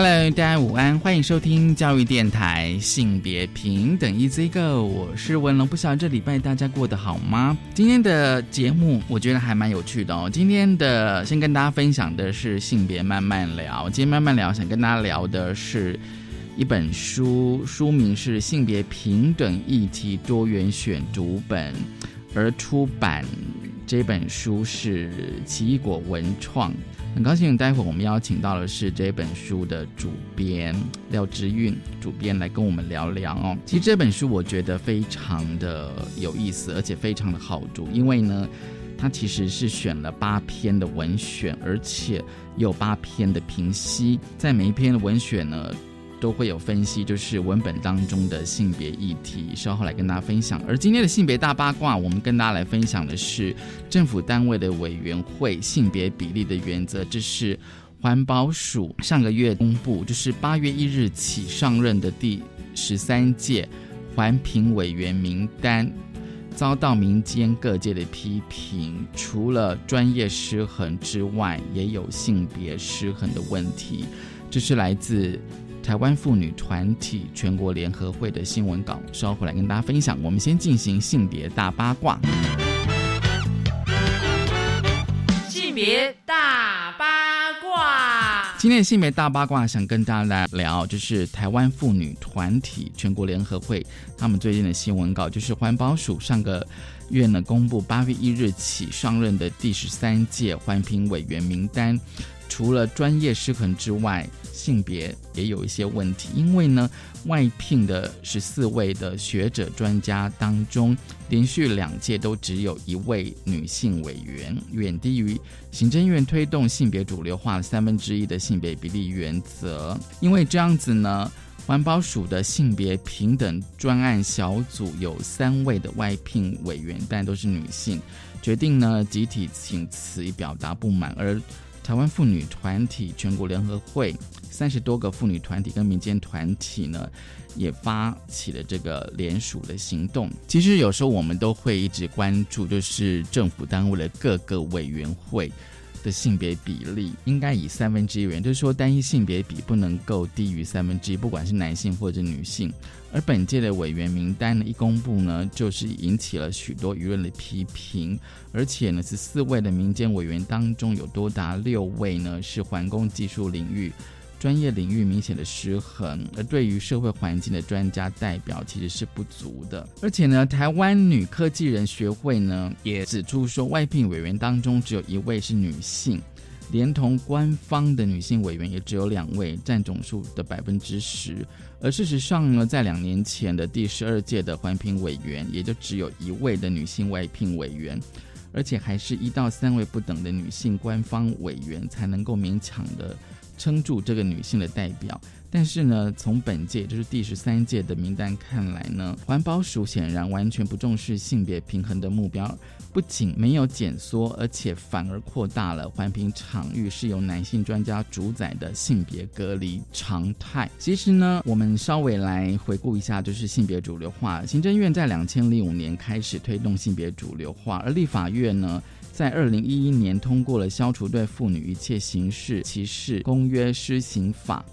Hello，大家午安，欢迎收听教育电台性别平等 Easy Go，我是文龙，不晓得这礼拜大家过得好吗？今天的节目我觉得还蛮有趣的哦。今天的先跟大家分享的是性别慢慢聊，今天慢慢聊想跟大家聊的是一本书，书名是《性别平等议题多元选读本》，而出版这本书是奇异果文创。很高兴，待会我们邀请到的是这本书的主编廖之韵主编来跟我们聊聊哦。其实这本书我觉得非常的有意思，而且非常的好读，因为呢，它其实是选了八篇的文选，而且有八篇的评析，在每一篇的文选呢。都会有分析，就是文本当中的性别议题，稍后来跟大家分享。而今天的性别大八卦，我们跟大家来分享的是政府单位的委员会性别比例的原则。这是环保署上个月公布，就是八月一日起上任的第十三届环评委员名单，遭到民间各界的批评，除了专业失衡之外，也有性别失衡的问题。这是来自。台湾妇女团体全国联合会的新闻稿，稍后来跟大家分享。我们先进行性别大八卦。性别大八卦，今天的性别大八卦想跟大家来聊，就是台湾妇女团体全国联合会他们最近的新闻稿，就是环保署上个月呢公布八月一日起上任的第十三届环评委员名单。除了专业失衡之外，性别也有一些问题。因为呢，外聘的十四位的学者专家当中，连续两届都只有一位女性委员，远低于行政院推动性别主流化三分之一的性别比例原则。因为这样子呢，环保署的性别平等专案小组有三位的外聘委员，但都是女性，决定呢集体请辞以表达不满，而。台湾妇女团体全国联合会三十多个妇女团体跟民间团体呢，也发起了这个联署的行动。其实有时候我们都会一直关注，就是政府单位的各个委员会。的性别比例应该以三分之一为，就是说单一性别比不能够低于三分之一，不管是男性或者女性。而本届的委员名单呢一公布呢，就是引起了许多舆论的批评，而且呢是四位的民间委员当中有多达六位呢是环工技术领域。专业领域明显的失衡，而对于社会环境的专家代表其实是不足的。而且呢，台湾女科技人学会呢也指出说，外聘委员当中只有一位是女性，连同官方的女性委员也只有两位，占总数的百分之十。而事实上呢，在两年前的第十二届的环评委员，也就只有一位的女性外聘委员，而且还是一到三位不等的女性官方委员才能够勉强的。撑住这个女性的代表，但是呢，从本届就是第十三届的名单看来呢，环保署显然完全不重视性别平衡的目标，不仅没有减缩，而且反而扩大了环评场域是由男性专家主宰的性别隔离常态。其实呢，我们稍微来回顾一下，就是性别主流化。行政院在两千零五年开始推动性别主流化，而立法院呢？在二零一一年通过了《消除对妇女一切形式歧视公约施行法》，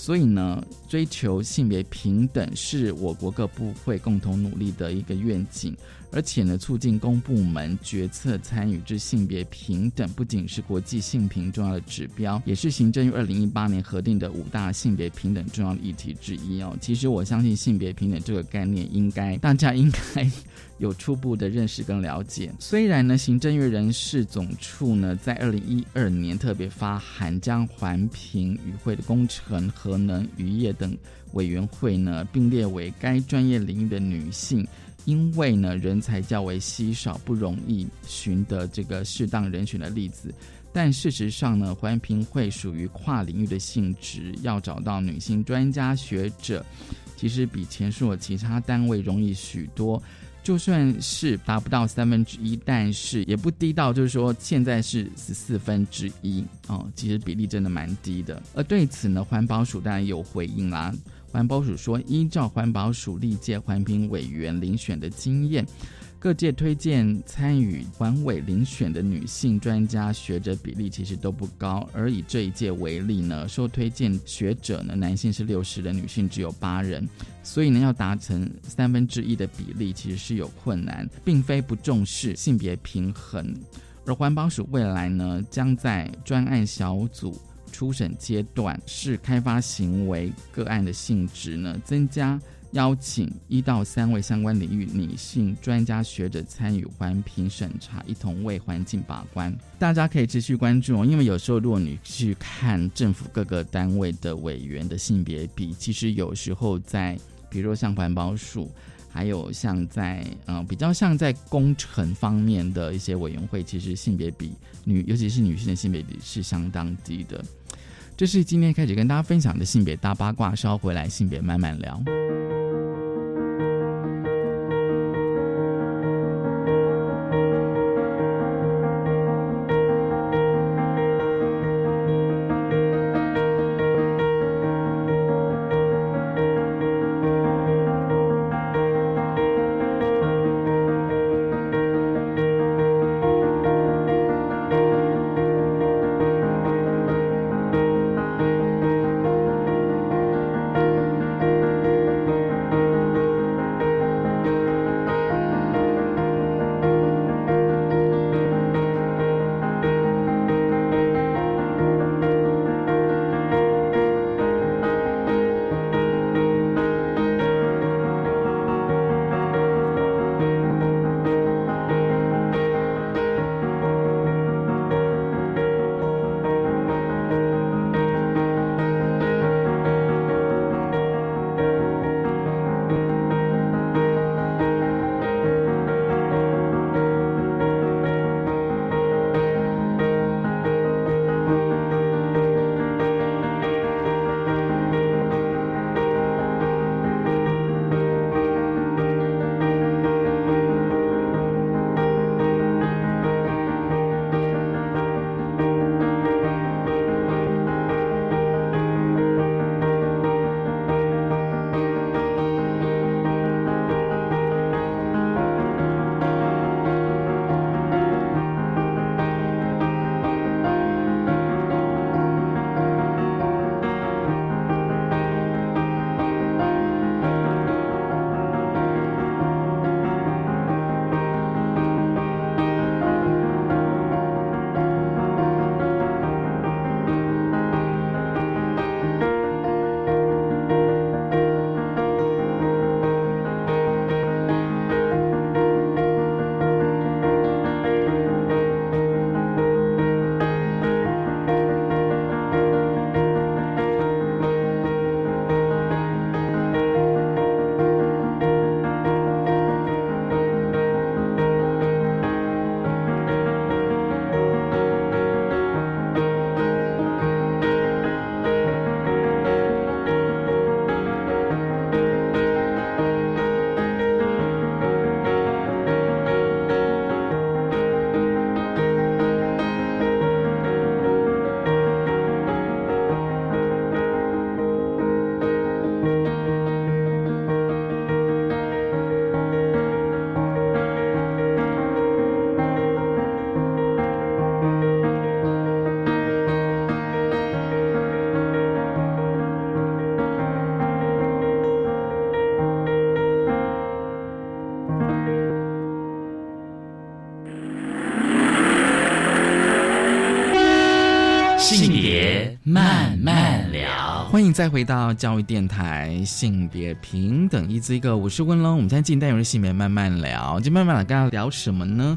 所以呢，追求性别平等是我国各部会共同努力的一个愿景。而且呢，促进公部门决策参与之性别平等，不仅是国际性平重要的指标，也是行政院二零一八年核定的五大性别平等重要议题之一哦。其实我相信性别平等这个概念，应该大家应该有初步的认识跟了解。虽然呢，行政院人事总处呢，在二零一二年特别发函，将环评与会的工程、核能、渔业等委员会呢，并列为该专业领域的女性。因为呢人才较为稀少，不容易寻得这个适当人选的例子。但事实上呢，环评会属于跨领域的性质，要找到女性专家学者，其实比前述的其他单位容易许多。就算是达不到三分之一，但是也不低到就是说现在是十四分之一哦，其实比例真的蛮低的。而对此呢，环保署当然有回应啦。环保署说，依照环保署历届环评委员遴选的经验。各界推荐参与环委遴选的女性专家学者比例其实都不高，而以这一届为例呢，受推荐学者呢，男性是六十人，女性只有八人，所以呢，要达成三分之一的比例其实是有困难，并非不重视性别平衡。而环保署未来呢，将在专案小组初审阶段，视开发行为个案的性质呢，增加。邀请一到三位相关领域女性专家学者参与环评审查，一同为环境把关。大家可以持续关注哦，因为有时候如果你去看政府各个单位的委员的性别比，其实有时候在，比如说像环保署，还有像在嗯比较像在工程方面的一些委员会，其实性别比女，尤其是女性的性别比是相当低的。这是今天开始跟大家分享的性别大八卦，稍回来性别慢慢聊。再回到教育电台，性别平等一字一个，我是温龙。我们现在进单元是性别慢慢聊，就慢慢来跟大家聊什么呢？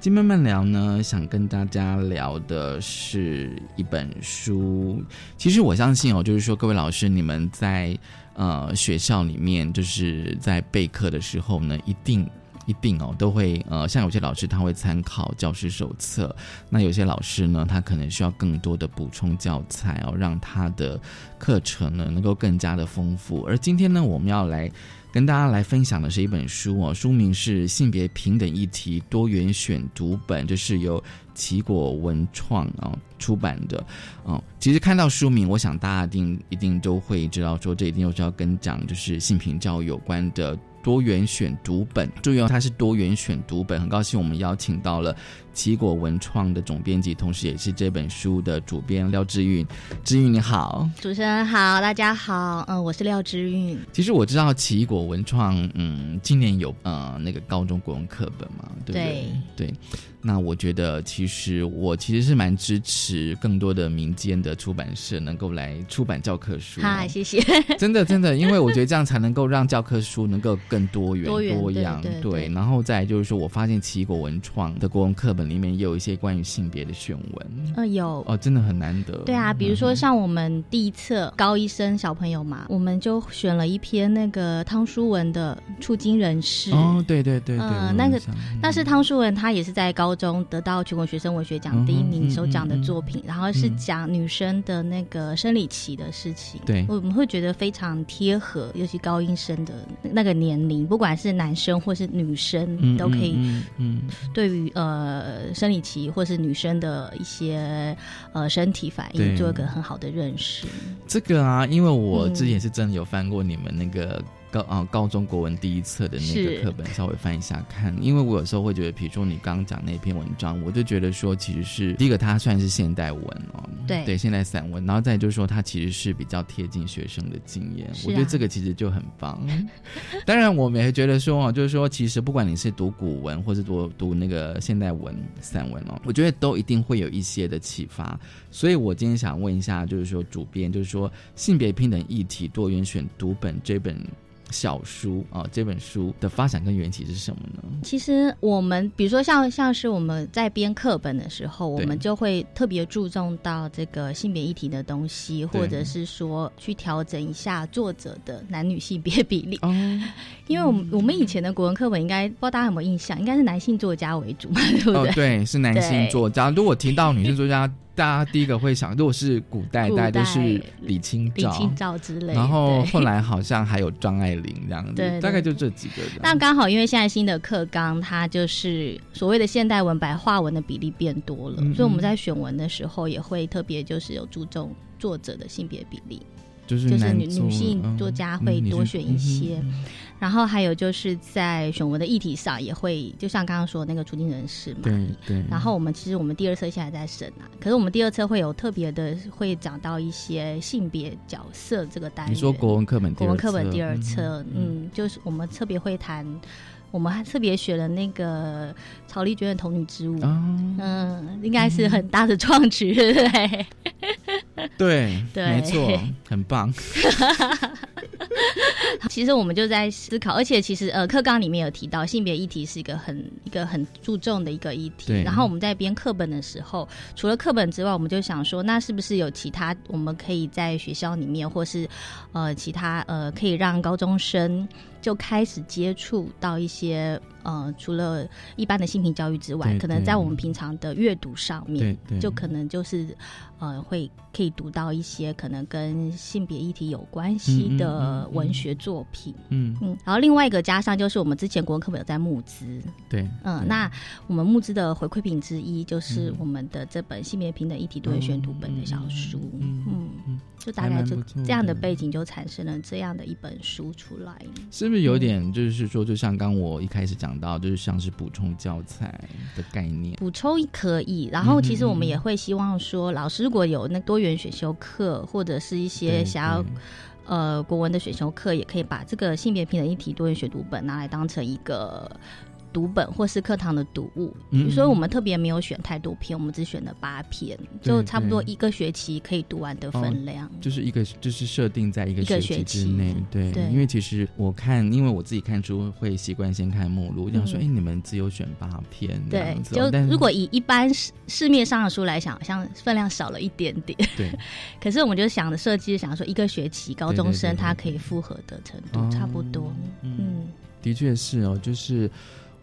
今慢慢聊呢，想跟大家聊的是一本书。其实我相信哦，就是说各位老师，你们在呃学校里面，就是在备课的时候呢，一定一定哦，都会呃，像有些老师他会参考教师手册，那有些老师呢，他可能需要更多的补充教材哦，让他的课程呢能够更加的丰富。而今天呢，我们要来。跟大家来分享的是一本书哦，书名是《性别平等议题多元选读本》，这是由奇果文创啊出版的。哦，其实看到书名，我想大家一定一定都会知道，说这一定又是要跟讲就是性平教育有关的多元选读本。注意哦，它是多元选读本。很高兴我们邀请到了。奇果文创的总编辑，同时也是这本书的主编廖志韵。志韵你好，主持人好，大家好，嗯，我是廖志韵。其实我知道奇果文创，嗯，今年有呃那个高中国文课本嘛，对不对？对。那我觉得，其实我其实是蛮支持更多的民间的出版社能够来出版教科书。好，谢谢。真的，真的，因为我觉得这样才能够让教科书能够更多元、多样。对，然后再就是说，我发现奇果文创的国文课本里面也有一些关于性别的选文。呃，有哦，真的很难得。对啊，比如说像我们第一册高一生小朋友嘛，我们就选了一篇那个汤书文的《触金人士》。哦，对对对，嗯，那个但是汤书文他也是在高中得到。全国学生文学奖第一名首奖的作品，然后是讲女生的那个生理期的事情。对，我们会觉得非常贴合，尤其高音生的那个年龄，不管是男生或是女生，都可以。嗯，对于呃生理期或是女生的一些呃身体反应，做一个很好的认识。这个啊，因为我之前是真的有翻过你们那个。高啊，高中国文第一册的那个课本，稍微翻一下看，因为我有时候会觉得，比如说你刚刚讲那篇文章，我就觉得说，其实是第一个，它算是现代文哦，对对，现代散文，然后再就是说，它其实是比较贴近学生的经验，我觉得这个其实就很棒。当然，我们也觉得说哦，就是说，其实不管你是读古文，或是读读那个现代文散文哦，我觉得都一定会有一些的启发。所以我今天想问一下，就是说主编，就是说性别平等议题多元选读本这本。小书啊，这本书的发展跟缘起是什么呢？其实我们比如说像像是我们在编课本的时候，我们就会特别注重到这个性别议题的东西，或者是说去调整一下作者的男女性别比例。哦，因为我们我们以前的国文课本应该不知道大家有没有印象，应该是男性作家为主嘛，对不对？哦，对，是男性作家。如果提到女性作家。大家第一个会想，如果是古代，大家都是李清照、李清照之类。然后后来好像还有张爱玲这样子，大概就这几个。那刚好，因为现在新的课纲，它就是所谓的现代文、白话文的比例变多了，所以我们在选文的时候也会特别就是有注重作者的性别比例，就是就是女女性作家会多选一些。然后还有就是在选文的议题上，也会就像刚刚说那个出境人士嘛，对对。然后我们其实我们第二册现在在审啊，可是我们第二册会有特别的会讲到一些性别角色这个单元。你说国文课本，国文课本第二册，嗯，就是我们特别会谈，我们还特别选了那个曹丽娟的《童女之舞》，嗯，应该是很大的创举，对不对？对，没错，很棒。其实我们就在思考，而且其实呃，课纲里面有提到性别议题是一个很一个很注重的一个议题。然后我们在编课本的时候，除了课本之外，我们就想说，那是不是有其他我们可以在学校里面，或是呃其他呃可以让高中生。就开始接触到一些呃，除了一般的性平教育之外，可能在我们平常的阅读上面，就可能就是呃，会可以读到一些可能跟性别议题有关系的文学作品。嗯嗯，然后另外一个加上就是我们之前国文课本有在募资，对，嗯，那我们募资的回馈品之一就是我们的这本性别平等议题多元选读本的小书，嗯嗯。就大概就这样的背景，就产生了这样的一本书出来。是不是有点就是说，就像刚我一开始讲到，就是像是补充教材的概念？补充可以，然后其实我们也会希望说，老师如果有那多元选修课，或者是一些想要呃国文的选修课，也可以把这个性别平等议题多元学读本拿来当成一个。读本或是课堂的读物，嗯所以我们特别没有选太多篇，我们只选了八篇，就差不多一个学期可以读完的分量。就是一个就是设定在一个学期之内，对，对因为其实我看，因为我自己看书会习惯先看目录，这样说，嗯哎、你们只有选八篇这对就如果以一般市市面上的书来想，好像分量少了一点点。对 可是我们就想的设计，想说一个学期高中生他可以负荷的程度哦差不多。嗯嗯，的确是哦，就是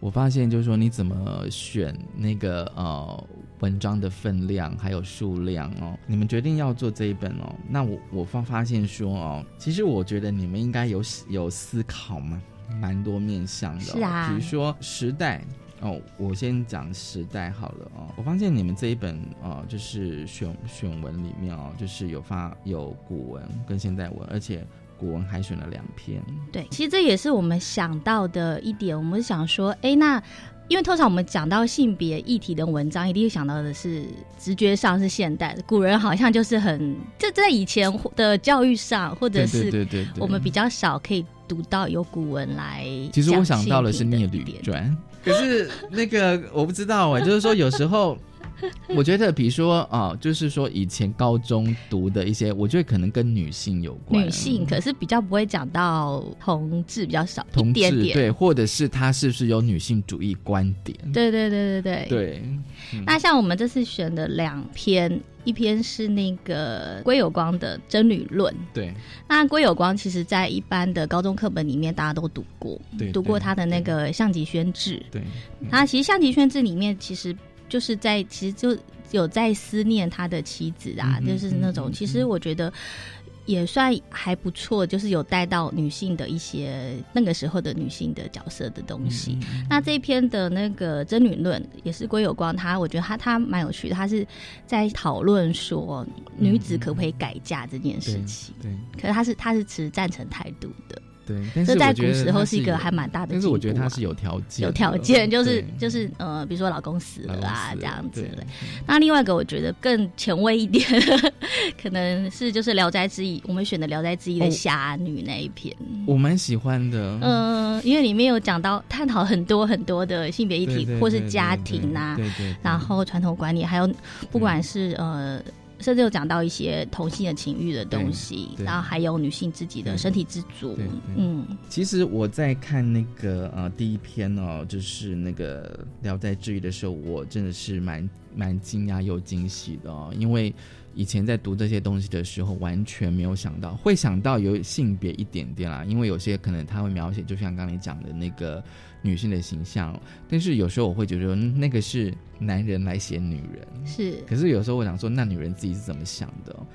我发现，就是说你怎么选那个呃文章的分量还有数量哦，你们决定要做这一本哦，那我我发发现说哦，其实我觉得你们应该有有思考嘛，蛮多面向的、哦，是啊比如说时代。哦，我先讲时代好了哦。我发现你们这一本哦，就是选选文里面哦，就是有发有古文跟现代文，而且古文还选了两篇。对，其实这也是我们想到的一点。我们想说，哎，那因为通常我们讲到性别议题的文章，一定会想到的是直觉上是现代的，古人好像就是很这在以前的教育上，或者是对对对对，我们比较少可以读到有古文来。其实我想到的是《聂点旅传》，可是那个我不知道哎，就是说有时候。我觉得，比如说啊、就是说以前高中读的一些，我觉得可能跟女性有关。女性，可是比较不会讲到同志，比较少同志。对，或者是他是不是有女性主义观点？对对对对对。对，那像我们这次选的两篇，一篇是那个归有光的《真女论》。对那归有光其实在一般的高中课本里面大家都读过，对，读过他的那个《象棋宣志》。对，嗯他其实《象棋宣志》里面其实就是在其实就有在思念他的妻子啊，嗯就是那种其实我觉得。也算还不错，就是有带到女性的一些那个时候的女性的角色的东西。嗯那这一篇的那个真女论也是归有光他，我觉得他他蛮有趣的，他是在讨论说女子可不可以改嫁这件事情。对可是他是他是持赞成态度的，对，但是在古时候是一个还蛮大的。但是我觉得他是有条件的，有条件，就是就是呃，比如说老公死了啊这样子的。那另外一个我觉得更前卫一点，可能是就是《聊斋志异》，我们选的《聊斋志异》的哦侠女那一篇。我蛮喜欢的。嗯、因为里面有讲到探讨很多很多的性别议题，或是家庭啊，对对对，然后传统管理，还有不管是呃。甚至有讲到一些同性的情欲的东西，然后还有女性自己的身体自主嗯，其实我在看那个呃第一篇哦，就是那个《聊斋志异》的时候，我真的是蛮蛮惊讶又惊喜的哦，因为以前在读这些东西的时候，完全没有想到，会想到有性别一点点啦，因为有些可能他会描写，就像刚才讲的那个女性的形象，但是有时候我会觉得嗯那个是男人来写女人，是。可是有时候我想说，那女人自己是怎么想的？哦、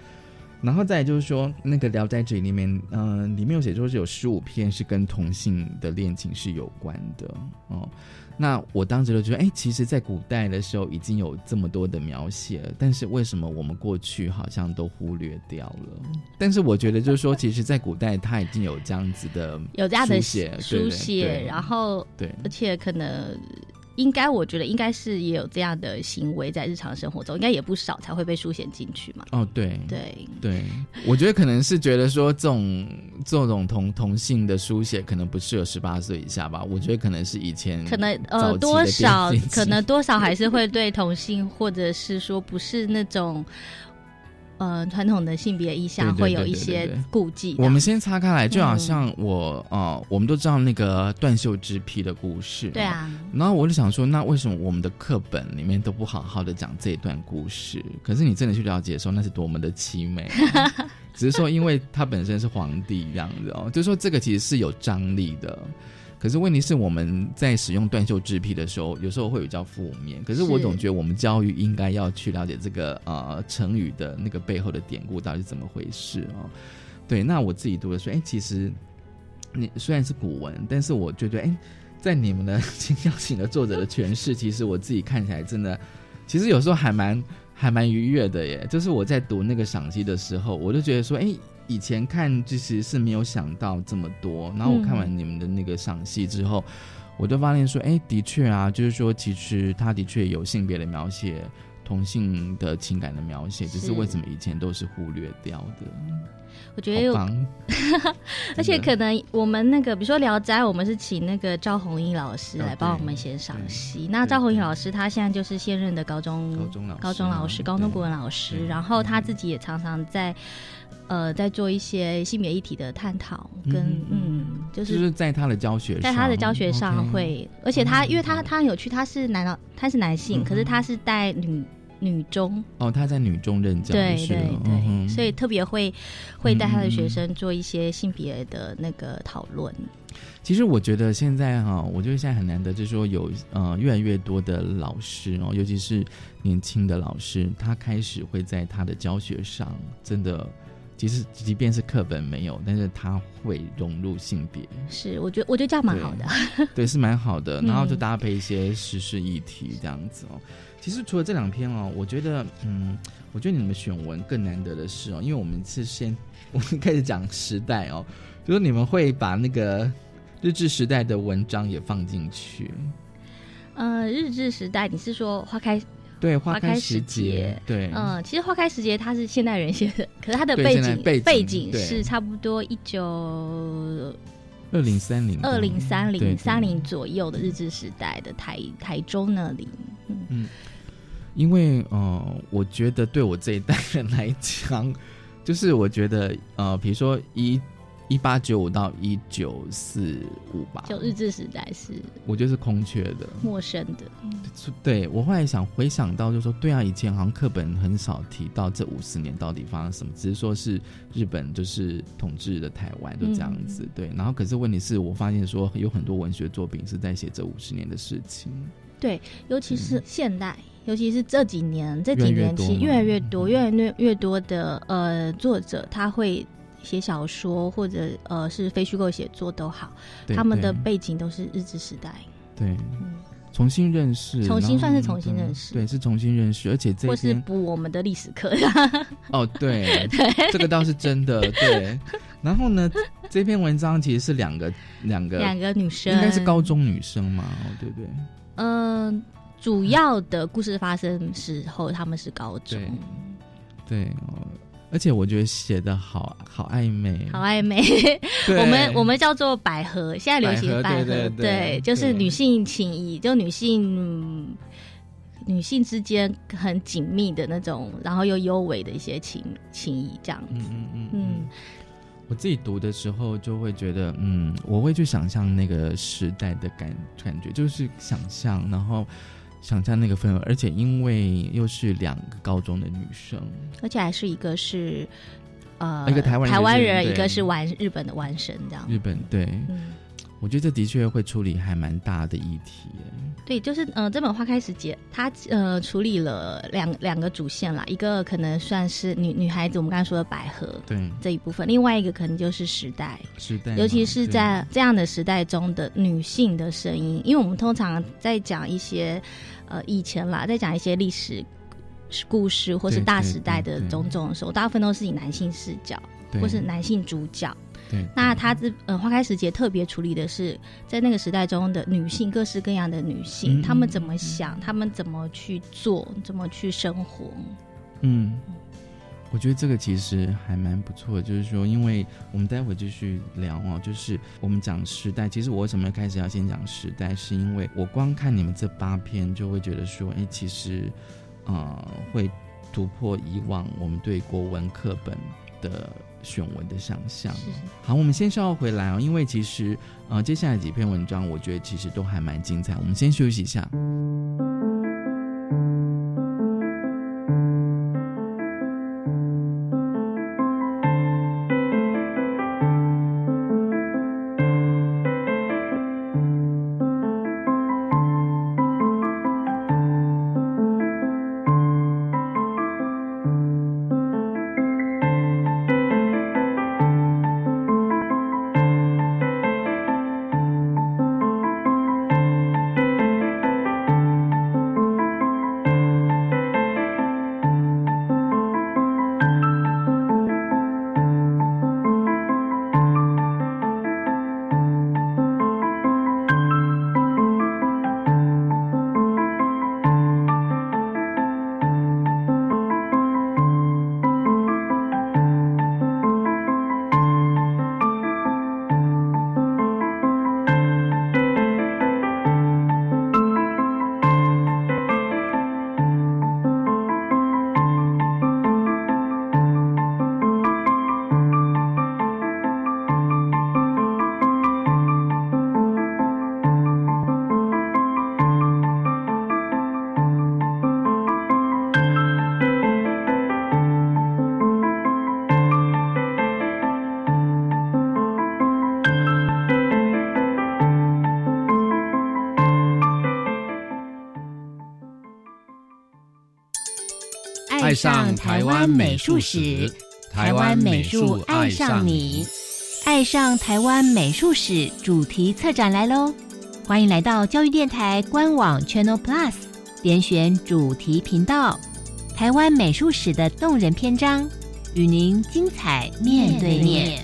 然后再就是说，那个《聊斋志异》里面，嗯、里面有写说是有十五篇是跟同性的恋情是有关的哦。那我当时就觉得，哎，其实，在古代的时候已经有这么多的描写了，但是为什么我们过去好像都忽略掉了？但是我觉得，就是说，其实，在古代它已经有这样子的有这样的书写书写，然后对而且可能应该，我觉得应该是也有这样的行为在日常生活中，应该也不少才会被书写进去嘛。哦，对对，对，我觉得可能是觉得说这种这种同同性的书写可能不适合十八岁以下吧。我觉得可能是以前可能呃多少 可能多少还是会对同性，或者是说不是那种。呃，传统的性别意向会有一些顾忌。我们先岔开来，就好嗯像我呃，我们都知道那个断袖之癖的故事，对。啊，然后我就想说，那为什么我们的课本里面都不好好的讲这一段故事？可是你真的去了解的时候，那是多么的凄美啊、只是说，因为他本身是皇帝这样子哦，就是说这个其实是有张力的。可是问题是，我们在使用断袖之癖的时候，有时候会比较负面。可是我总觉得我们教育应该要去了解这个呃成语的那个背后的典故到底是怎么回事哦。对，那我自己读的说，哎，其实你虽然是古文，但是我觉得，哎，在你们的请邀请的作者的诠释，其实我自己看起来真的，其实有时候还蛮还蛮愉悦的耶。就是我在读那个赏析的时候，我就觉得说，哎，以前看其实是没有想到这么多，然后我看完你们的那个赏析之后，我就发现说，哎，的确啊，就是说，其实他的确有性别的描写。同性的情感的描写，只是是为什么以前都是忽略掉的？我觉得有好 而且可能我们那个，比如说《聊斋》，我们是请那个赵弘毅老师哦来帮我们写赏析。那对赵弘毅老师他现在就是现任的高中高中老师高中老师、高中国文老对师，然后他自己也常常在呃在做一些性别议题的探讨，跟嗯嗯，就就是是在他的教学上，在他的教学上会，而且他嗯因为他他很有趣，他是男老他是男性，嗯可是他是带女女中，哦，他在女中任教对对对，嗯所以特别会会带他的学生做一些性别的那个讨论。其实我觉得现在哈，我觉得现在很难得，就是说有呃越来越多的老师哦，尤其是年轻的老师，他开始会在他的教学上，真的，其实即便是课本没有，但是它会融入性别，是，我觉得我觉得这样蛮好的。对，是蛮好的。嗯然后就搭配一些时事议题这样子哦。其实除了这两篇哦，我觉得嗯，我觉得你们选文更难得的是哦，因为我们是先我们开始讲时代哦，就是你们会把那个日治时代的文章也放进去。呃，日治时代，你是说花开？对，花花开时时节对，嗯、其实花开时节它是现代人写的，可是它的背景背景是差不多一九二零三零二零三对零三零左右的日治时代的台台州那里。嗯，因为呃，我觉得对我这一代人来讲，就是我觉得呃，比如说一一八九五到一九四五吧，就日治时代是我觉得是空缺的。陌生的。对我后来想回想到，就说对啊，以前好像课本很少提到这五十年到底发生什么，只是说是日本就是统治的台湾就这样子。对，然后可是问题是我发现说有很多文学作品是在写这五十年的事情。对，尤其是现代，尤其是这几年这几年其实越来越多，嗯越来越越多的呃作者他会写小说或者呃是非虚构写作都好，他们的背景都是日治时代，对嗯，重新认识，重新算是重新认识对，是重新认识，而且这或是篇补我们的历史课。哦，对，这个倒是真的，对。然后呢，这篇文章其实是两个两个两个女生应该是高中女生嘛，哦，对不对？嗯、主要的故事发生时候他们是高中，对哦，而且我觉得写的好好暧昧，好暧昧。我们我们叫做百合，现在流行百合百合，对对对就是女性情谊，就女性女性之间很紧密的那种，然后又优美的一些情情谊，这样。子。嗯嗯嗯。嗯，我自己读的时候就会觉得，嗯，我会去想象那个时代的感感觉，就是想象，然后想象那个氛围，而且因为又是两个高中的女生，而且还是一个是呃一个台湾人台湾人，一个是玩日本的玩神，这样。日本对，嗯，我觉得这的确会处理还蛮大的议题耶。对，就是呃，这本《花开时节》它呃处理了两两个主线啦，一个可能算是女女孩子，我们刚才说的百合对，这一部分，另外一个可能就是时代，时代，尤其是在这样的时代中的女性的声音，因为我们通常在讲一些呃以前啦，在讲一些历史故事或是大时代的种种的时候，大部分都是以男性视角或是男性主角。对，那他这呃花开时节特别处理的是在那个时代中的女性，各式各样的女性，嗯她们怎么想，她们怎么去做，怎么去生活。嗯，我觉得这个其实还蛮不错的，就是说，因为我们待会继续聊哦，就是我们讲时代，其实我为什么开始要先讲时代，是因为我光看你们这八篇就会觉得说，哎，其实呃会突破以往我们对国文课本的选文的想象。好，我们先稍后回来哦，因为其实呃接下来几篇文章，我觉得其实都还蛮精彩。我们先休息一下。上台湾美术史，台湾美术爱上你，爱上台湾美术史主题策展来喽！欢迎来到教育电台官网 Channel Plus，点选主题频道，台湾美术史的动人篇章，与您精彩面对面。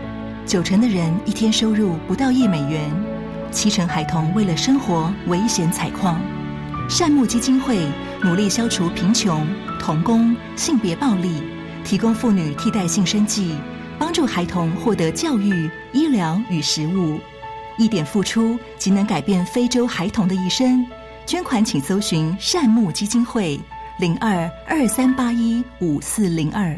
九成的人一天收入不到一美元，七成孩童为了生活危险采矿。善牧基金会努力消除贫穷、童工、性别暴力，提供妇女替代性生计，帮助孩童获得教育、医疗与食物。一点付出即能改变非洲孩童的一生。捐款请搜寻善牧基金会零二二三八一五四零二。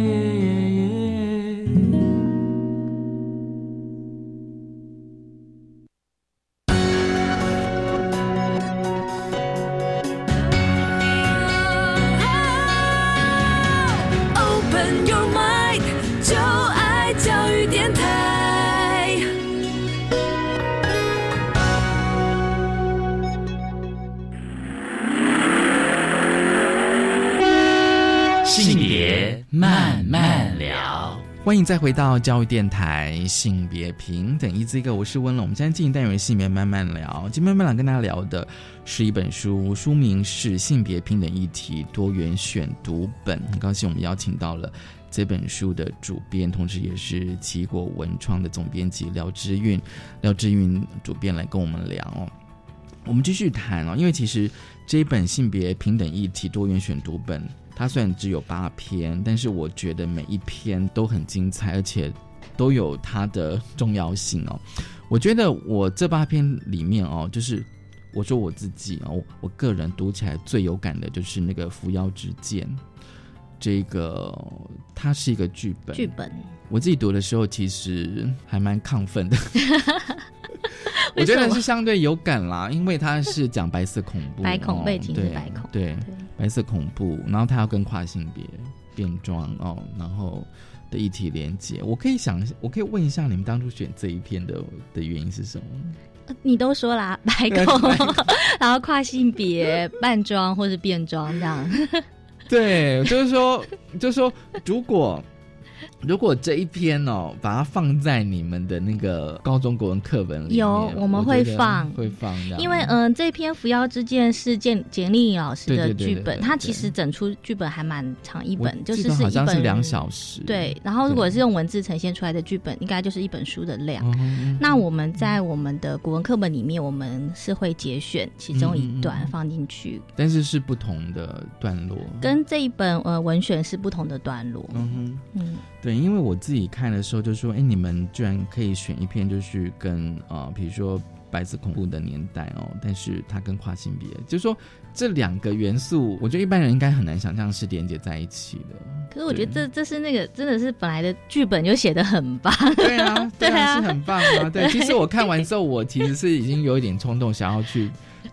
慢慢聊欢迎再回到教育电台，性别平等一这个，我是温龙。我们现在进行单元性别慢慢聊，今天慢慢聊跟大家聊的是一本书，书名是《性别平等议题多元选读本》。很高兴我们邀请到了这本书的主编，同时也是齐国文创的总编辑廖志韵，廖志韵主编来跟我们聊哦。我们继续谈哦，因为其实这一本性别平等议题多元选读本。它虽然只有八篇，但是我觉得每一篇都很精彩，而且都有它的重要性哦。我觉得我这八篇里面哦，就是我说我自己哦，我个人读起来最有感的就是那个《扶摇之剑》，这个它是一个剧本。剧本，我自己读的时候其实还蛮亢奋的。我觉得是相对有感啦，因为他是讲白色恐怖，白恐背景是白恐，对白色恐怖，然后他要跟跨性别变装哦，然后的一体连接。我可以想，我可以问一下你们当初选这一篇的的原因是什么？你都说啦，白恐，然后跨性别扮装或是变装这样。对，就是说，就是说，如果。如果这一篇哦，把它放在你们的那个高中国文课本里，有我们会放，会放。因为嗯，这篇《扶摇之剑》是简简丽老师的剧本，他其实整出剧本还蛮长一本，就是是一本两小时。对，然后如果是用文字呈现出来的剧本，应该就是一本书的量。那我们在我们的古文课本里面，我们是会节选其中一段放进去，但是是不同的段落，跟这一本呃文选是不同的段落。嗯哼，嗯。对，因为我自己看的时候就说，哎，你们居然可以选一篇，就是跟啊，比如说白色恐怖的年代哦，但是它跟跨性别，就是说这两个元素，我觉得一般人应该很难想象是连接在一起的。可是我觉得这这是那个真的是本来的剧本就写的很棒。对啊，对啊，是很棒啊。对，其实我看完之后，我其实是已经有一点冲动，想要去。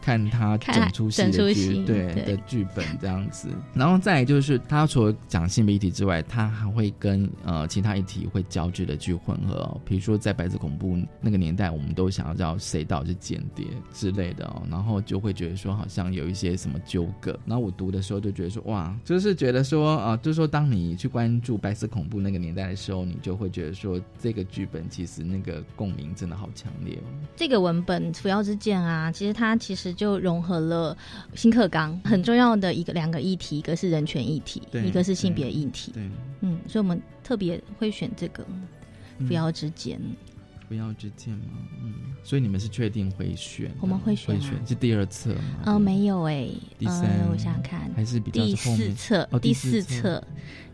看他整出戏的剧，对的剧本这样子，然后再就是他除了讲性别议题之外，他还会跟呃其他议题会交织的去混合，哦比如说在白色恐怖那个年代，我们都想要知道谁到底是间谍之类的哦，然后就会觉得说好像有一些什么纠葛，然后我读的时候就觉得说哇，就是觉得说啊，就是说当你去关注白色恐怖那个年代的时候，你就会觉得说这个剧本其实那个共鸣真的好强烈哦。这个文本《扶摇之剑》啊，其实它其实。就融合了新课纲很重要的一个两个议题，一个是人权议题，一个是性别议题。对，嗯，所以我们特别会选这个扶摇之间。扶摇之间吗？嗯，所以你们是确定会选？我们会选，选是第二册吗？嗯，没有哎，第三，我想想看，还是比较第四册，第四册。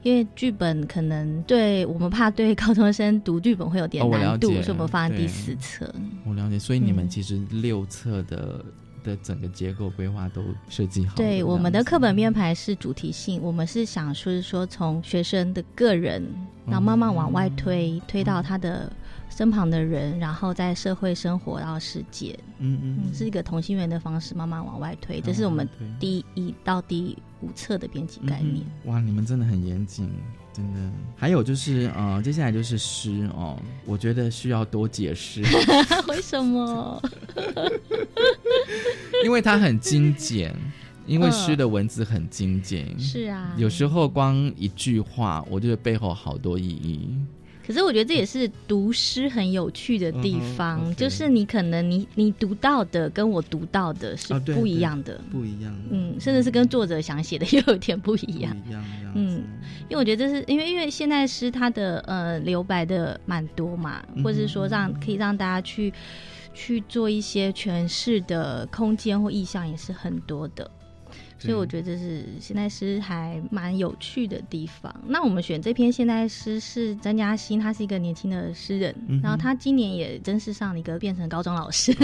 因为剧本可能对我们怕对高中生读剧本会有点难度，所以我们放在第四册。我了解，所以你们其实六册的的整个结构规划都设计好。对，我们的课本编排是主题性，我们是想说是说从学生的个人，然后慢慢往外推，推到他的。身旁的人，然后在社会生活到世界，嗯嗯，是一个同心圆的方式，慢慢往外推。这是我们第一到第五册的编辑概念。哇，你们真的很严谨，真的。还有就是，呃，接下来就是诗哦，我觉得需要多解释。为什么？因为它很精简，因为诗的文字很精简。是啊，有时候光一句话，我觉得背后好多意义。可是我觉得这也是读诗很有趣的地方，就是你可能你你读到的跟我读到的是不一样的，不一样，嗯，甚至是跟作者想写的又有点不一样，嗯，因为我觉得这是因为因为现在诗它的呃留白的蛮多嘛，或者是说让可以让大家去去做一些诠释的空间或意象也是很多的。所以我觉得这是现代诗还蛮有趣的地方。那我们选这篇现代诗是张嘉欣，他是一个年轻的诗人，然后他今年也真是上了一个变成高中老师。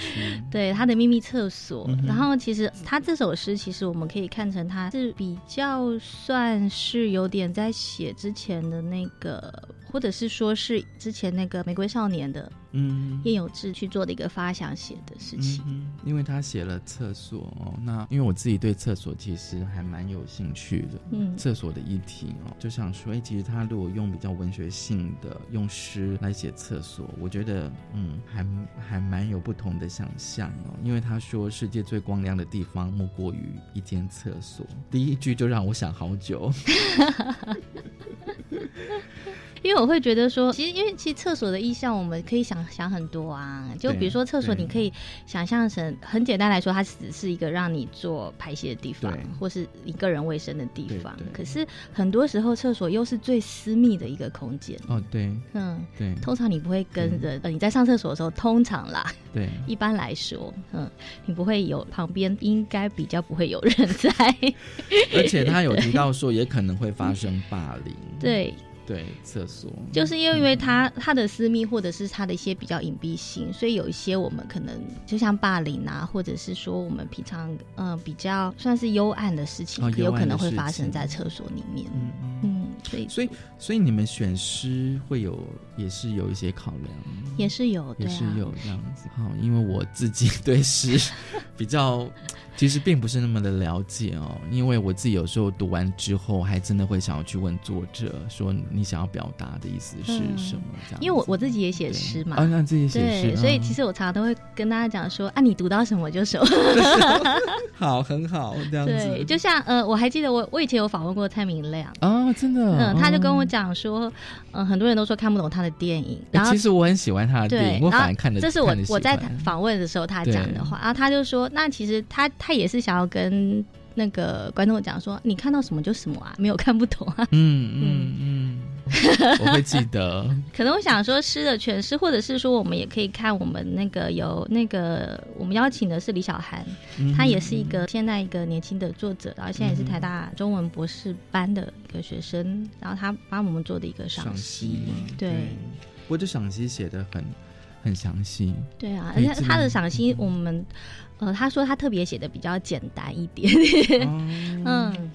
对他的秘密厕所。然后其实他这首诗，其实我们可以看成他是比较算是有点在写之前的那个。或者是说是之前那个玫瑰少年的，嗯，叶有志去做的一个发想写的事情，因为他写了厕所哦，那因为我自己对厕所其实还蛮有兴趣的，嗯，厕所的议题哦，就想说，哎，其实他如果用比较文学性的用诗来写厕所，我觉得嗯，还还蛮有不同的想象哦，因为他说世界最光亮的地方莫过于一间厕所，第一句就让我想好久。因为我会觉得说，其实因为其实厕所的意象，我们可以想想很多啊。就比如说厕所，你可以想象成很简单来说，它只是一个让你做排泄的地方，或是一个人卫生的地方。可是很多时候，厕所又是最私密的一个空间。哦，对，嗯，对。通常你不会跟人，呃，你在上厕所的时候，通常啦，对，一般来说，嗯，你不会有旁边应该比较不会有人在。而且他有提到说，也可能会发生霸凌。对。对，厕所就是因为因为它它的私密或者是他的一些比较隐蔽性，所以有一些我们可能就像霸凌啊，或者是说我们平常嗯比较算是幽暗的事情，有可能会发生在厕所里面。嗯嗯，所以所以所以你们选诗会有也是有一些考量，也是有，也是有这样子。好，因为我自己对诗 比较。其实并不是那么的了解哦，因为我自己有时候读完之后，还真的会想要去问作者，说你想要表达的意思是什么？这样，因为我我自己也写诗嘛，啊，那自己写诗，所以其实我常常都会跟大家讲说，啊，你读到什么就什么，好，很好，这样子。对，就像呃，我还记得我我以前有访问过蔡明亮。啊，真的，嗯，他就跟我讲说，嗯，很多人都说看不懂他的电影，然后其实我很喜欢他的电影，我反而看的，这是我我在访问的时候他讲的话，然后他就说，那其实他他。他也是想要跟那个观众讲说，你看到什么就什么啊，没有看不懂啊。嗯嗯嗯，我会记得。可能我想说诗的诠释，或者是说我们也可以看我们那个有那个我们邀请的是李小涵，他也是一个现在一个年轻的作者，然后现在也是台大中文博士班的一个学生，然后他帮我们做的一个赏析。对，我的赏析写的很很详细。对啊，而且他的赏析我们。呃，他说他特别写的比较简单一点，嗯，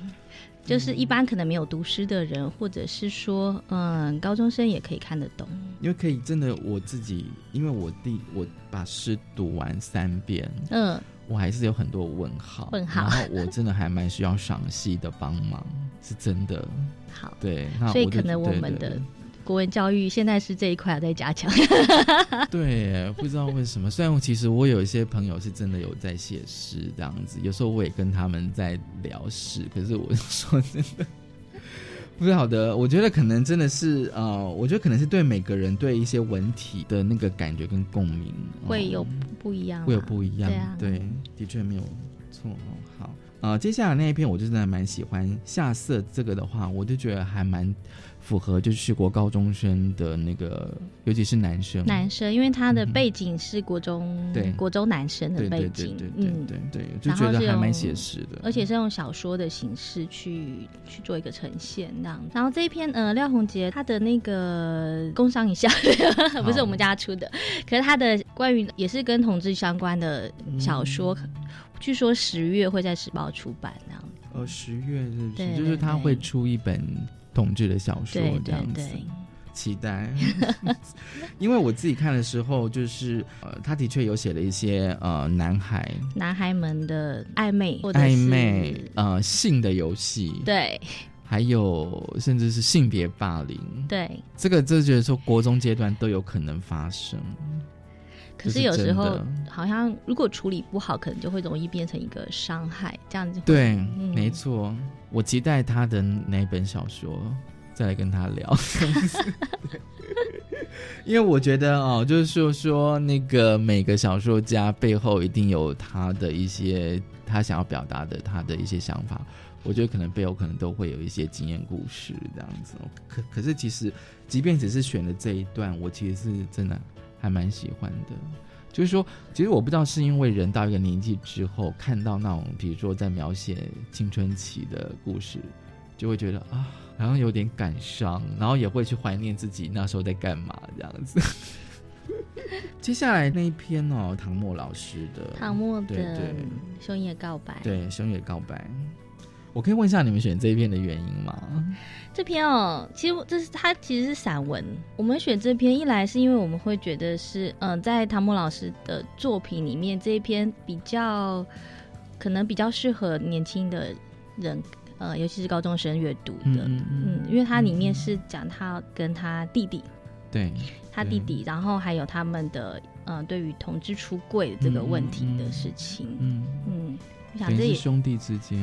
就是一般可能没有读诗的人，或者是说，嗯，高中生也可以看得懂。因为可以真的我自己，因为我第我把诗读完三遍，嗯，我还是有很多问号，问号，然后我真的还蛮需要赏析的帮忙，是真的。好，对，所以可能我们的。国文教育现在是这一块在加强，对，不知道为什么。虽然其实我有一些朋友是真的有在写诗这样子，有时候我也跟他们在聊诗，可是我说真的，不晓得，我觉得可能真的是呃，我觉得可能是对每个人对一些文体的那个感觉跟共鸣 会有不一样，会有不一样。对啊，对，的确没有错哦。好，呃，接下来那一篇我就真的蛮喜欢下色这个的话，我就觉得还蛮。符合就是国高中生的那个，尤其是男生。男生，因为他的背景是国中，对国中男生的背景，嗯，对对，就觉得还蛮写实的。而且是用小说的形式去去做一个呈现，那样。然后这一篇，呃，廖鸿杰他的那个工商一下，不是我们家出的，可是他的关于也是跟同志相关的小说，据说十月会在时报出版，那样。呃，十月是不是？就是他会出一本。统治的小说这样子，期待。因为我自己看的时候，就是呃，他的确有写了一些呃，男孩。男孩们的暧昧，暧昧呃，性的游戏，对，还有甚至是性别霸凌，对，这个就觉得说国中阶段都有可能发生。可是有时候好像如果处理不好，可能就会容易变成一个伤害，这样子。对，没错。我期待他的那本小说，再来跟他聊。因为我觉得哦，就是说说那个每个小说家背后一定有他的一些他想要表达的他的一些想法。我觉得可能背后可能都会有一些经验故事这样子。可可是其实，即便只是选了这一段，我其实是真的。还蛮喜欢的，就是说，其实我不知道是因为人到一个年纪之后，看到那种比如说在描写青春期的故事，就会觉得啊，好像有点感伤，然后也会去怀念自己那时候在干嘛这样子。接下来那一篇哦，唐默老师的唐默的《熊野告白》，对《熊野告白》。我可以问一下你们选这一篇的原因吗？这篇哦，其实这是它其实是散文。我们选这篇一来是因为我们会觉得是，嗯，在唐木老师的作品里面，这一篇比较可能比较适合年轻的人，呃，尤其是高中生阅读的。嗯，因为它里面是讲他跟他弟弟，对，他弟弟，然后还有他们的，嗯，对于同志出柜这个问题的事情。嗯嗯。想是兄弟之间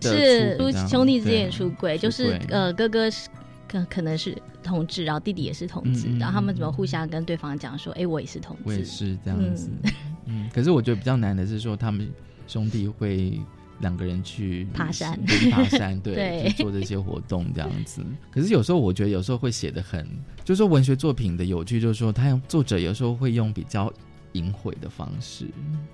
是兄弟之间出轨，就是呃哥哥是可可能是同志，然后弟弟也是同志，然后他们怎么互相跟对方讲说，哎，我也是同志，我也是这样子。嗯，可是我觉得比较难的是说，他们兄弟会两个人去 爬山，爬山，对，去做这些活动这样子。可是有时候我觉得有时候会写的很，就是说文学作品的有趣，就是说他用作者有时候会用比较。隐晦的方式，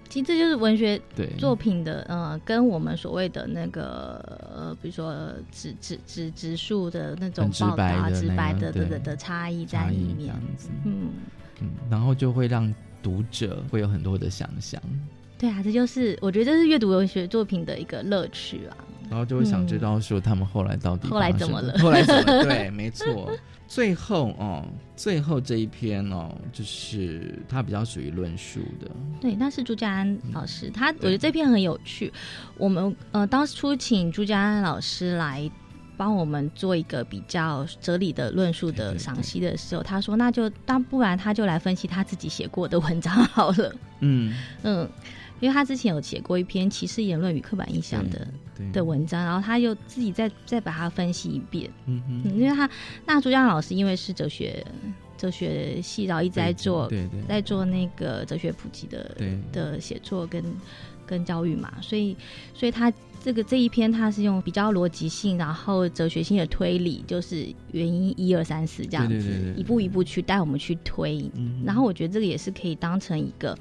其实这就是文学作品的呃，跟我们所谓的那个呃，比如说指指指指数的那种报道直白的的的差异在里面，嗯。嗯，然后就会让读者会有很多的想象。对啊，这就是我觉得这是阅读文学作品的一个乐趣啊。然后就会想知道说他们后来到底后来怎么了？后来怎么？对，没错。最后哦，最后这一篇哦，就是他比较属于论述的。对，那是朱家安老师，他我觉得这篇很有趣。我们呃当初请朱家安老师来帮我们做一个比较哲理的论述的赏析的时候，他说那就当不然他就来分析他自己写过的文章好了。嗯嗯。因为他之前有写过一篇歧视言论与刻板印象的的文章，然后他又自己再再把它分析一遍。嗯嗯，因为他那朱江老师因为是哲学哲学系，然后一直在做对对在做那个哲学普及的的写作跟跟教育嘛，所以所以他这个这一篇他是用比较逻辑性，然后哲学性的推理，就是原因一二三四这样子，一步一步去带我们去推。然后我觉得这个也是可以当成一个。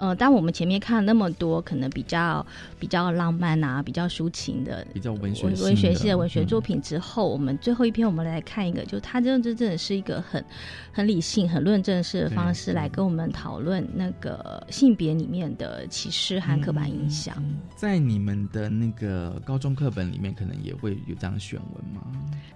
呃，当我们前面看了那么多可能比较比较浪漫啊、比较抒情的、比较文学文学系的文学作品之后，我们最后一篇我们来看一个，就它真真正的是一个很很理性、很论证式的方式来跟我们讨论那个性别里面的歧视和刻板印象。在你们的那个高中课本里面，可能也会有这样选文吗？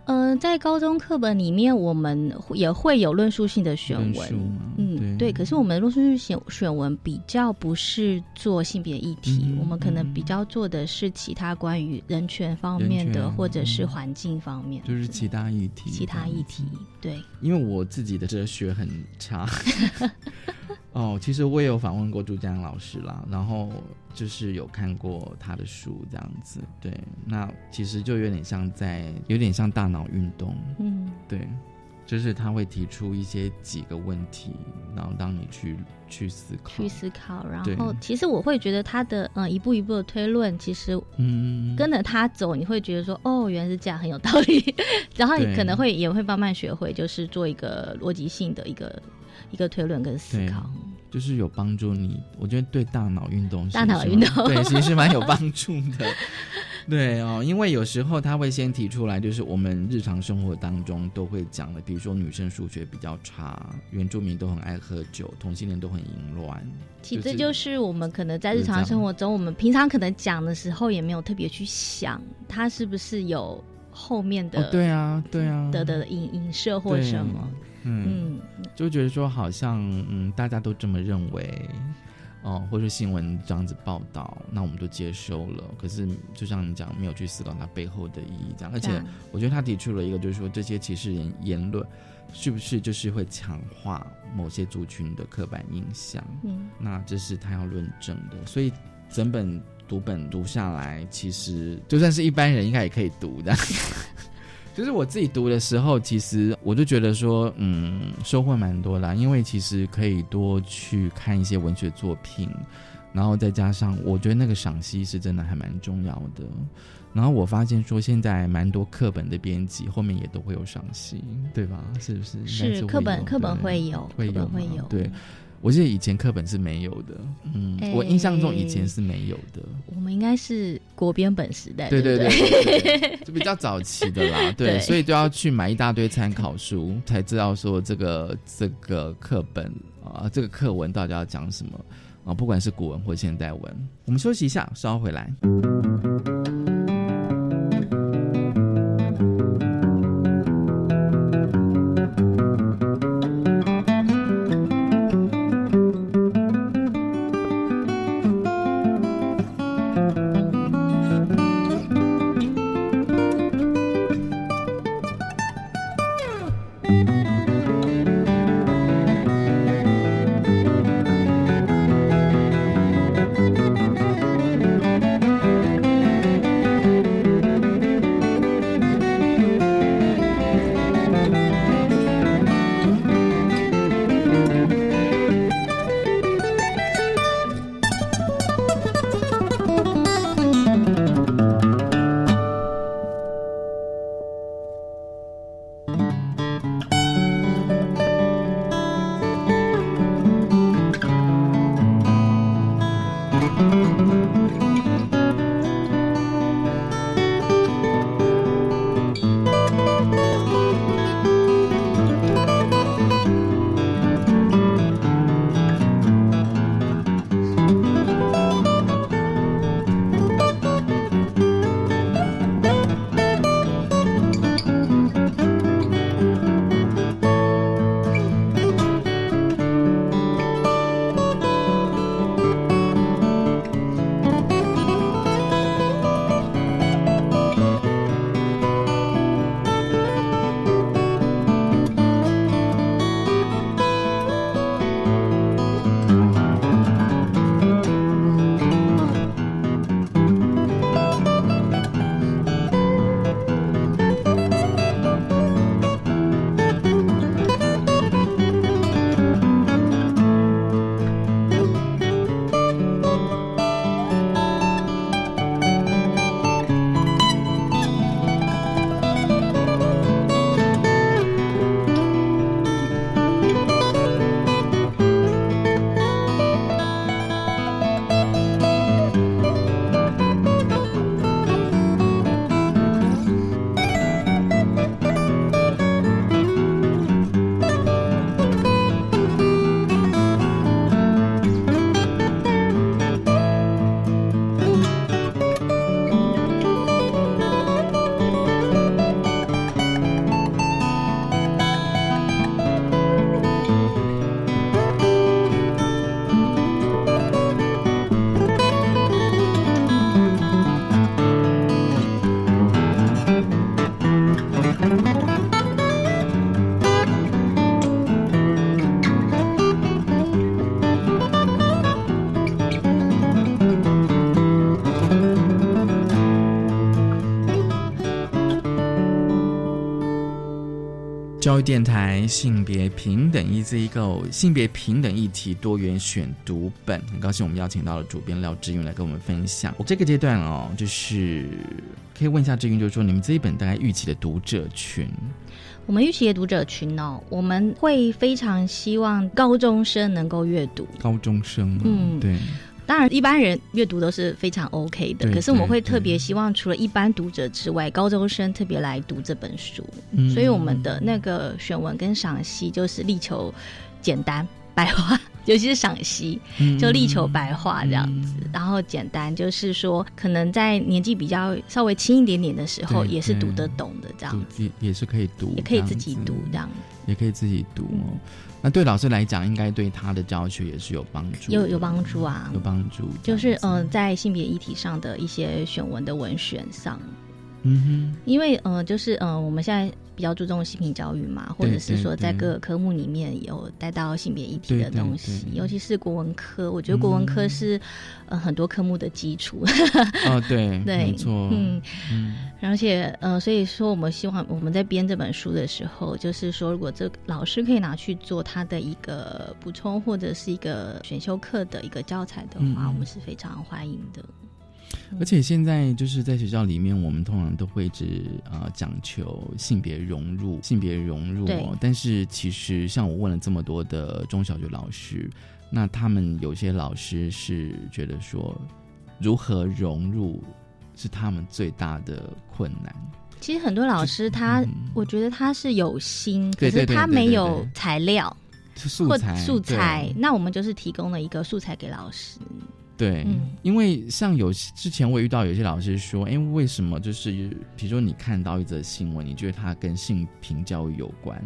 呃，在高中课本里面，我们也会有论述性的选文。嗯，对。可是我们论述性选选文比。较不是做性别议题，我们可能比较做的是其他关于人权方面的，或者是环境方面，就是其他议题。其他议题，对。因为我自己的哲学很差，哦，其实我也有访问过朱家阳老师啦，然后就是有看过他的书这样子。对，那其实就有点像在，有点像大脑运动。嗯，对。就是他会提出一些几个问题，然后让你去去思考，去思考。然后其实我会觉得他的嗯一步一步的推论，其实嗯跟着他走，你会觉得说哦原来是这样，很有道理。然后你可能会也会慢慢学会，就是做一个逻辑性的一个一个推论跟思考，就是有帮助你。我觉得对大脑运动，大脑运动对其实蛮有帮 助的。对哦，因为有时候他会先提出来，就是我们日常生活当中都会讲的，比如说女生数学比较差，原住民都很爱喝酒，同性恋都很淫乱。其实这就是我们可能在日常生活中，我们平常可能讲的时候也没有特别去想，他是不是有后面的对啊对啊的的影影射或什么，嗯，就觉得说好像嗯大家都这么认为。哦，或是新闻这样子报道，那我们都接收了。可是就像你讲，没有去思考它背后的意义，这样。而且我觉得他提出了一个，就是说这些歧视言言论，是不是就是会强化某些族群的刻板印象？嗯，那这是他要论证的。所以整本读本读下来，其实就算是一般人应该也可以读的。就是我自己读的时候，其实我就觉得说，嗯，收获蛮多啦。因为其实可以多去看一些文学作品，然后再加上，我觉得那个赏析是真的还蛮重要的。然后我发现说，现在蛮多课本的编辑后面也都会有赏析，对吧？是不是？是课本，课本会有，会有，会有，对。我记得以前课本是没有的，嗯，我印象中以前是没有的。我们应该是国编本时代，对对对，就比较早期的啦，对，所以都要去买一大堆参考书，才知道说这个这个课本啊，这个课文到底要讲什么啊，不管是古文或现代文。我们休息一下，稍后回来。电台性别平等 Easy Go 性别平等议题多元选读本，很高兴我们邀请到了主编廖志云来跟我们分享。我这个阶段哦，就是可以问一下志云，就是说你们这一本大概预期的读者群？我们预期的读者群哦，我们会非常希望高中生能够阅读。高中生，嗯，对。当然，一般人阅读都是非常 OK 的。可是我们会特别希望，除了一般读者之外，高中生特别来读这本书。所以我们的那个选文跟赏析就是力求简单白话，尤其是赏析，就力求白话这样子。然后简单就是说，可能在年纪比较稍微轻一点点的时候，也是读得懂的这样子，也也是可以读，也可以自己读这样，也可以自己读哦。那对老师来讲，应该对他的教学也是有帮助，有有帮助啊，有帮助。就是嗯，在性别议题上的一些选文的文选上，嗯哼，因为呃，就是呃，我们现在。比较注重性平教育嘛，或者是说在各个科目里面有带到性别议题的东西，尤其是国文科，我觉得国文科是呃很多科目的基础。哦，对，对，没错，嗯嗯，而且呃，所以说我们希望我们在编这本书的时候，就是说如果这老师可以拿去做他的一个补充或者是一个选修课的一个教材的话，我们是非常欢迎的。而且现在就是在学校里面，我们通常都会只呃讲求性别融入，性别融入。但是其实像我问了这么多的中小学老师，那他们有些老师是觉得说，如何融入是他们最大的困难。其实很多老师他，我觉得他是有心，可是他没有材料，素材素材。那我们就是提供了一个素材给老师。对，因为像有之前我遇到有些老师说，哎，为什么就是比如说你看到一则新闻，你觉得它跟性平教育有关，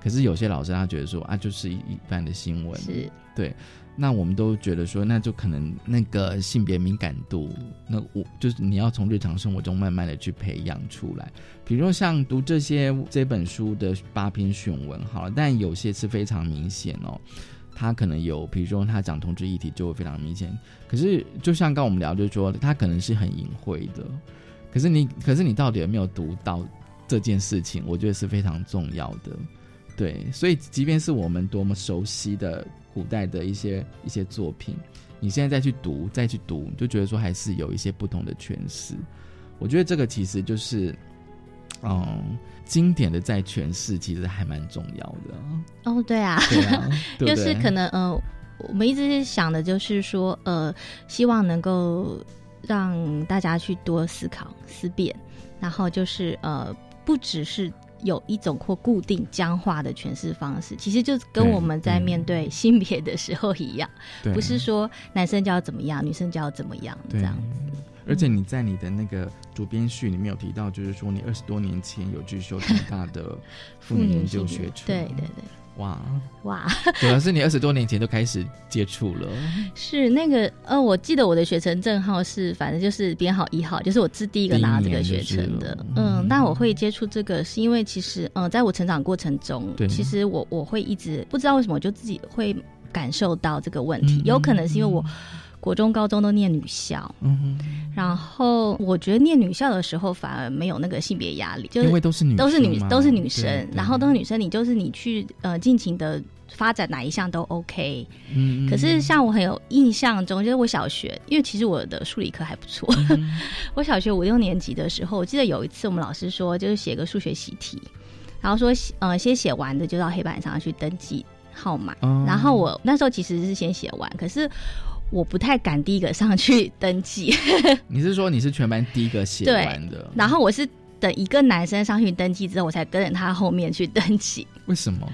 可是有些老师他觉得说啊，就是一一般的新闻，是。对，那我们都觉得说，那就可能那个性别敏感度，那我就是你要从日常生活中慢慢的去培养出来，比如说像读这些这本书的八篇选文，好了，但有些是非常明显哦。他可能有，比如说他讲同志议题就会非常明显。可是就像刚我们聊，就是说他可能是很隐晦的。可是你，可是你到底有没有读到这件事情？我觉得是非常重要的。对，所以即便是我们多么熟悉的古代的一些一些作品，你现在再去读，再去读，就觉得说还是有一些不同的诠释。我觉得这个其实就是，嗯。经典的在诠释，其实还蛮重要的。哦，对啊，对啊，就是可能，呃，我们一直想的就是说，呃，希望能够让大家去多思考、思辨，然后就是，呃，不只是有一种或固定僵化的诠释方式，其实就跟我们在面对性别的时候一样，不是说男生就要怎么样，女生就要怎么样这样子。而且你在你的那个主编序里面有提到，就是说你二十多年前有去修挺大的 妇女研究学程，对对对，哇哇，主要是你二十多年前就开始接触了。是那个呃，我记得我的学程证号是，反正就是编号一号，就是我是第一个拿这个学程的。嗯，但我会接触这个，是因为其实嗯，在我成长过程中，其实我我会一直不知道为什么，我就自己会感受到这个问题，有可能是因为我。国中、高中都念女校，嗯，然后我觉得念女校的时候反而没有那个性别压力，就是因为都是女都是女都是女生，然后都是女生，你就是你去呃尽情的发展哪一项都 OK，嗯，可是像我很有印象中，就是我小学，因为其实我的数理课还不错，我小学五六年级的时候，我记得有一次我们老师说，就是写个数学习题，然后说呃先写完的就到黑板上去登记号码，然后我那时候其实是先写完，可是。我不太敢第一个上去登记。你是说你是全班第一个写完的？然后我是等一个男生上去登记之后，我才跟着他后面去登记。为什么？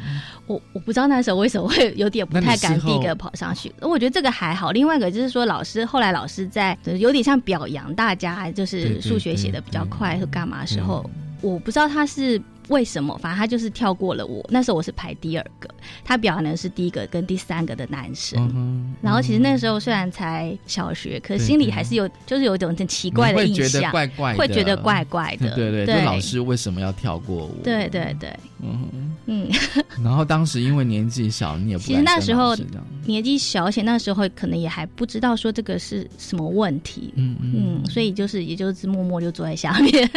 我我不知道那时候为什么会有点不太敢第一个跑上去。我觉得这个还好。另外一个就是说，老师后来老师在有点像表扬大家，就是数学写的比较快或干嘛时候，我不知道他是。为什么？反正他就是跳过了我。那时候我是排第二个，他表扬的是第一个跟第三个的男生。然后其实那时候虽然才小学，可心里还是有，就是有一种很奇怪的印象，会觉得怪怪的，会觉得怪怪的。对对，老师为什么要跳过我？对对对，嗯嗯。然后当时因为年纪小，你也不其实那时候年纪小，而且那时候可能也还不知道说这个是什么问题。嗯嗯，所以就是也就是默默就坐在下面。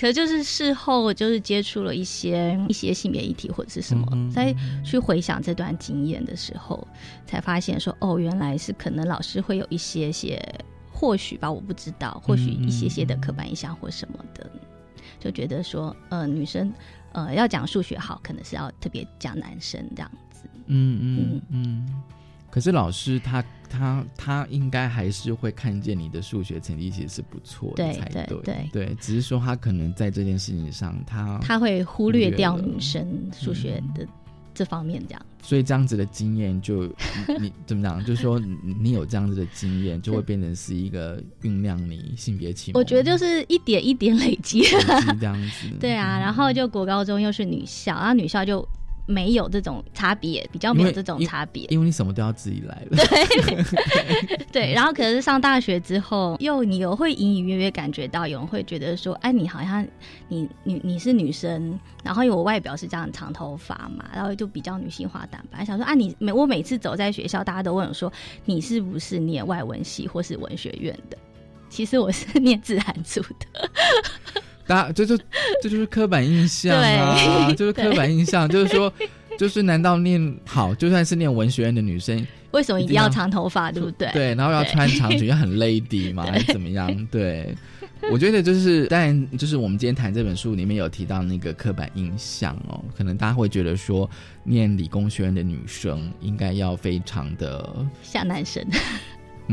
可就是事后就是接触了一些一些性别议题或者是什么，在去回想这段经验的时候，才发现说哦，原来是可能老师会有一些些，或许吧，我不知道，或许一些些的刻板印象或什么的，就觉得说呃，女生呃要讲数学好，可能是要特别讲男生这样子。嗯嗯嗯。可是老师他他他应该还是会看见你的数学成绩其实是不错的才对对对，只是说他可能在这件事情上他他会忽略掉女生数学的这方面这样，所以这样子的经验就 你怎么讲？就是说你有这样子的经验，就会变成是一个酝酿你性别启蒙。我觉得就是一点一点累积这样子。对啊，然后就国高中又是女校，然后女校就。没有这种差别，比较没有这种差别，因为你什么都要自己来了。对，对。然后可是上大学之后，又你又会隐隐约约感觉到有人会觉得说，哎，你好像你你你是女生，然后因为我外表是这样长头发嘛，然后就比较女性化打扮。想说啊，你每我每次走在学校，大家都问我说，你是不是念外文系或是文学院的？其实我是念自然组的。大这就这就是刻板印象啊，就是刻板印象，就是说，就是难道念好，就算是念文学院的女生，为什么一定要长头发，对不对？对，然后要穿长裙，要很 lady 嘛，还是怎么样？对，我觉得就是，当然，就是我们今天谈这本书里面有提到那个刻板印象哦，可能大家会觉得说，念理工学院的女生应该要非常的像男生。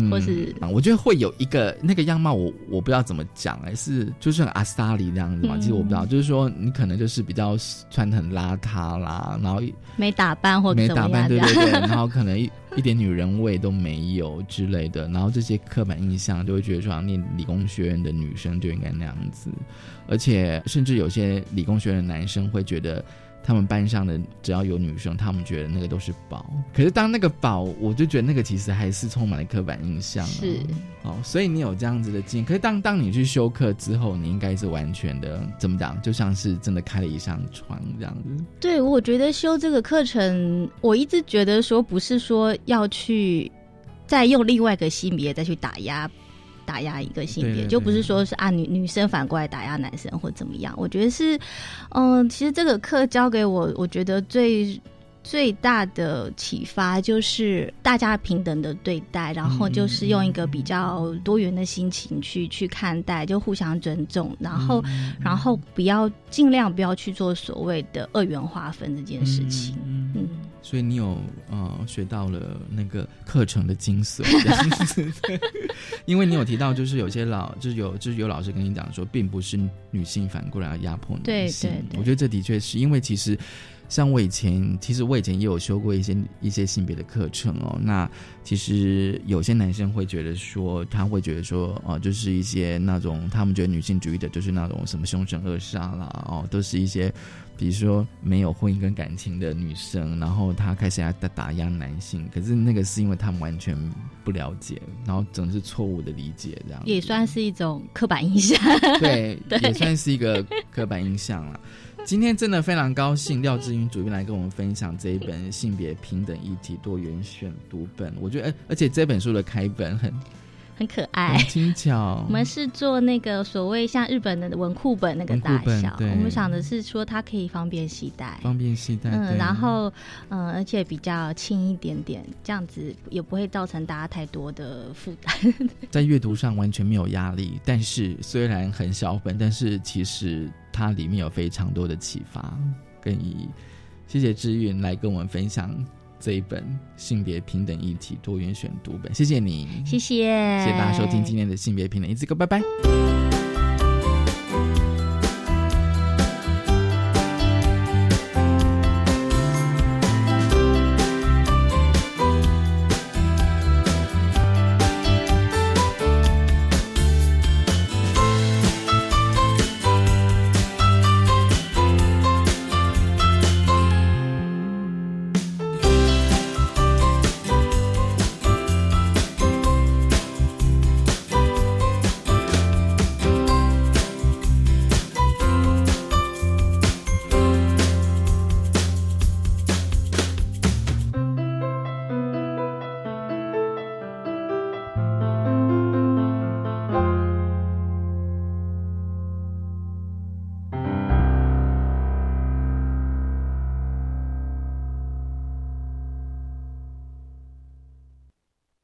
或是啊，我觉得会有一个那个样貌，我我不知道怎么讲，哎，是就是阿斯达里那样子嘛？其实我不知道，就是说你可能就是比较穿的很邋遢啦，然后没打扮或没打扮，对对对，然后可能一一点女人味都没有之类的，然后这些刻板印象就会觉得说，念理工学院的女生就应该那样子，而且甚至有些理工学院的男生会觉得。他们班上的只要有女生，他们觉得那个都是宝。可是当那个宝，我就觉得那个其实还是充满了刻板印象。是哦，所以你有这样子的经验。可是当当你去修课之后，你应该是完全的怎么讲？就像是真的开了一扇窗这样子。对，我觉得修这个课程，我一直觉得说不是说要去再用另外一个性别再去打压。打压一个性别，就不是说是啊女女生反过来打压男生或怎么样？我觉得是，嗯，其实这个课教给我，我觉得最最大的启发就是大家平等的对待，然后就是用一个比较多元的心情去去看待，就互相尊重，然后然后不要尽量不要去做所谓的二元划分这件事情，嗯。所以你有呃学到了那个课程的精髓，因为你有提到，就是有些老就是有就是有老师跟你讲说，并不是女性反过来要压迫女性。对对，我觉得这的确是因为其实像我以前，其实我以前也有修过一些一些性别的课程哦。那其实有些男生会觉得说，他会觉得说，哦，就是一些那种他们觉得女性主义的，就是那种什么凶神恶煞啦，哦，都是一些。比如说没有婚姻跟感情的女生，然后她开始要打打压男性，可是那个是因为他们完全不了解，然后总是错误的理解，这样也算是一种刻板印象。对，也算是一个刻板印象了。今天真的非常高兴，廖志云主编来跟我们分享这一本性别平等议题多元选读本。我觉得，而且这本书的开本很。很可爱，轻巧。我们是做那个所谓像日本的文库本那个大小，我们想的是说它可以方便携带，方便携带。嗯，然后嗯，而且比较轻一点点，这样子也不会造成大家太多的负担。在阅读上完全没有压力，但是虽然很小本，但是其实它里面有非常多的启发跟意义。谢谢志运来跟我们分享。这一本性别平等议题多元选读本，谢谢你，谢谢，谢谢大家收听今天的性别平等一次歌，拜拜。